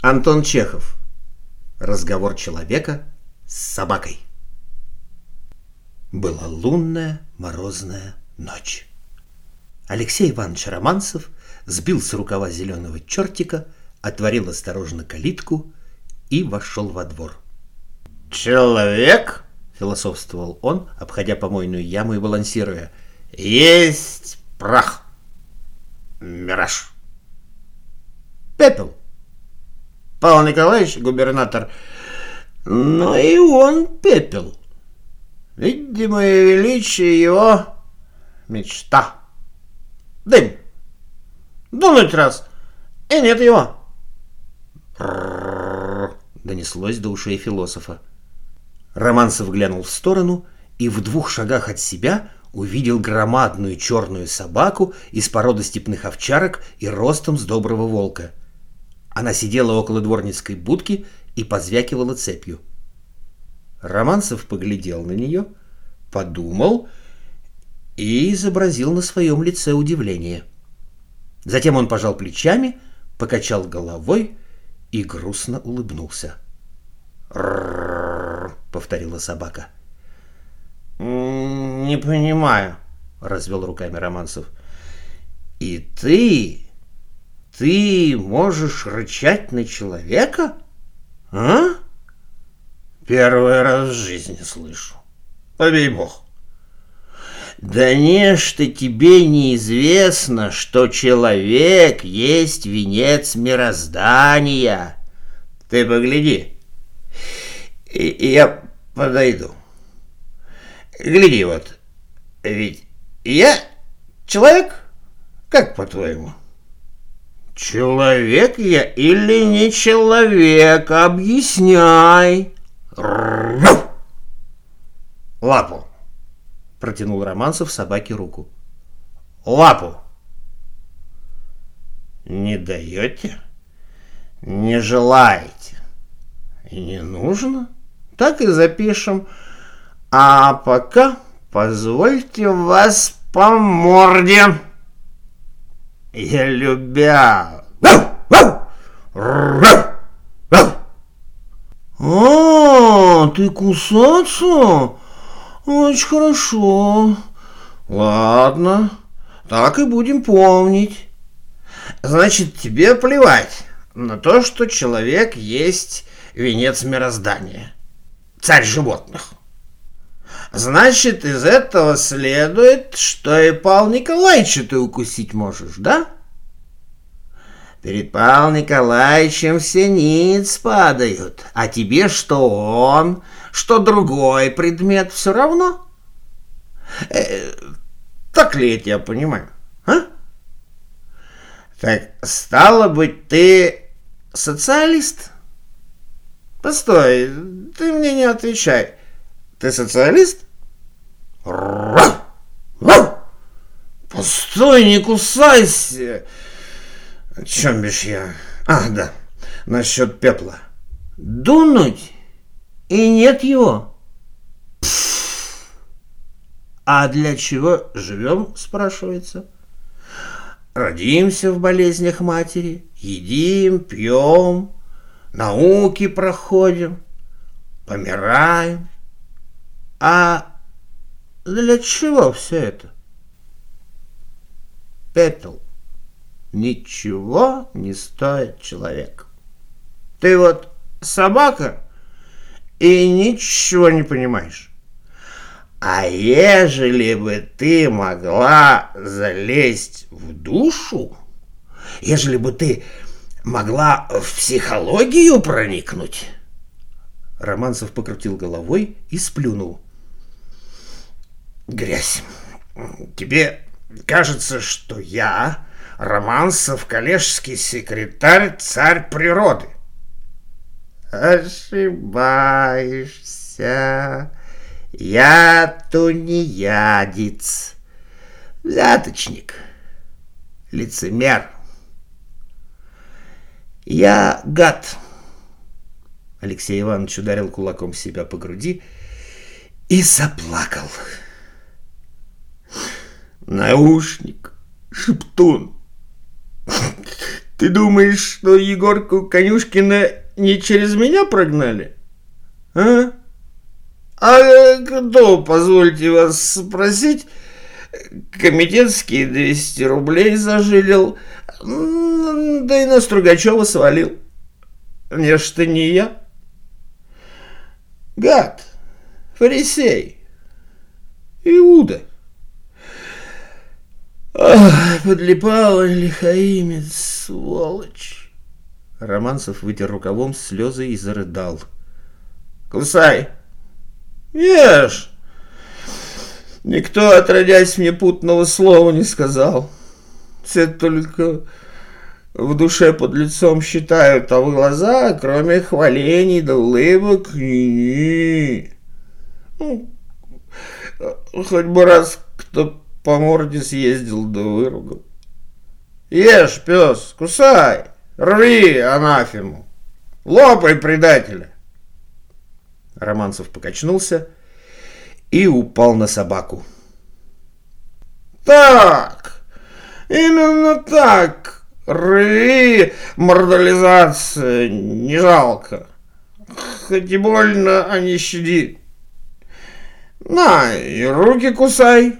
Антон Чехов. Разговор человека с собакой. Была лунная морозная ночь. Алексей Иванович Романцев сбил с рукава зеленого чертика, отворил осторожно калитку и вошел во двор. «Человек?» — философствовал он, обходя помойную яму и балансируя. «Есть прах, мираж, пепел, Павел Николаевич, губернатор, но и он пепел. Видимое величие его мечта. Дым. Дунуть раз, и нет его. Донеслось до ушей философа. Романцев глянул в сторону и в двух шагах от себя увидел громадную черную собаку из породы степных овчарок и ростом с доброго волка. Она сидела около дворницкой будки и позвякивала цепью. Романцев поглядел на нее, подумал и изобразил на своем лице удивление. Затем он пожал плечами, покачал головой и грустно улыбнулся. «Р-р-р», повторила собака. «Не понимаю», — развел руками Романцев. «И ты ты можешь рычать на человека? А? Первый раз в жизни слышу. Побей бог. Да не что тебе неизвестно, что человек есть венец мироздания. Ты погляди. И, и я подойду. Гляди вот. Ведь я человек? Как по-твоему? Человек я или не человек? Объясняй. Лапу. Протянул Романцев собаке руку. Лапу. Не даете? Не желаете? Не нужно? Так и запишем. А пока позвольте вас по морде. Я любя. А, ты кусаться? Очень хорошо. Ладно, так и будем помнить. Значит, тебе плевать на то, что человек есть венец мироздания, царь животных. Значит, из этого следует, что и Павел Николаевича ты укусить можешь, да? Перед Павлом Николаевичем все ниц падают, а тебе что он, что другой предмет все равно? Э, так ли я тебя понимаю, а? Так, стало быть, ты социалист? Постой, ты мне не отвечай. Ты социалист? Постой, не кусайся. О чем бишь я? А, да, насчет пепла. Дунуть? И нет его. А для чего живем, спрашивается? Родимся в болезнях матери, едим, пьем, науки проходим, помираем. А для чего все это? Пепел. Ничего не стоит человек. Ты вот собака и ничего не понимаешь. А ежели бы ты могла залезть в душу, ежели бы ты могла в психологию проникнуть... Романцев покрутил головой и сплюнул грязь. Тебе кажется, что я, Романцев, коллежский секретарь, царь природы. Ошибаешься. Я тунеядец, взяточник, лицемер. Я гад. Алексей Иванович ударил кулаком себя по груди и заплакал наушник, шептун. Ты думаешь, что Егорку Конюшкина не через меня прогнали? А? А кто, позвольте вас спросить, комитетские 200 рублей зажилил, да и на Стругачева свалил? Не что не я. Гад, фарисей, Иуда. Ах, подлипал лихаимец, сволочь. Романцев вытер рукавом слезы и зарыдал. Кусай, ешь. Никто, отродясь, мне путного слова не сказал. Все только в душе под лицом считают, а в глаза, кроме хвалений да улыбок, ни ну, хоть бы раз кто по морде съездил да выругал. Ешь, пес, кусай, рви анафему, лопай предателя. Романцев покачнулся и упал на собаку. Так, именно так, рви, мордализация, не жалко. Хоть и больно, а не щади. На, и руки кусай.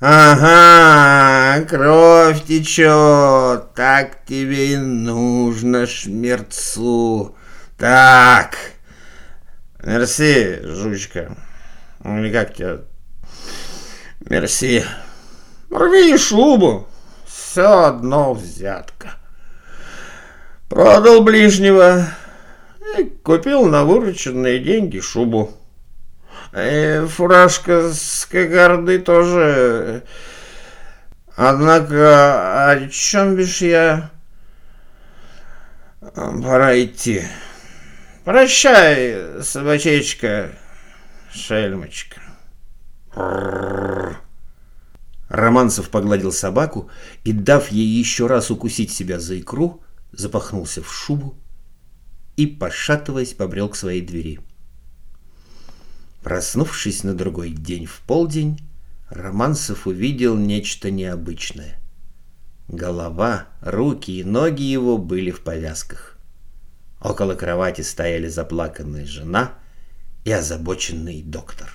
Ага, кровь течет, так тебе и нужно, шмерцу. Так, мерси, жучка. Или как тебя? Мерси. Рви шубу. Все одно взятка. Продал ближнего и купил на вырученные деньги шубу. И фуражка с кокарды тоже. Однако, о чем бишь я? Пора идти. Прощай, собачечка, шельмочка. Романцев погладил собаку и, дав ей еще раз укусить себя за икру, запахнулся в шубу и, пошатываясь, побрел к своей двери. Проснувшись на другой день в полдень, Романцев увидел нечто необычное. Голова, руки и ноги его были в повязках. Около кровати стояли заплаканная жена и озабоченный доктор.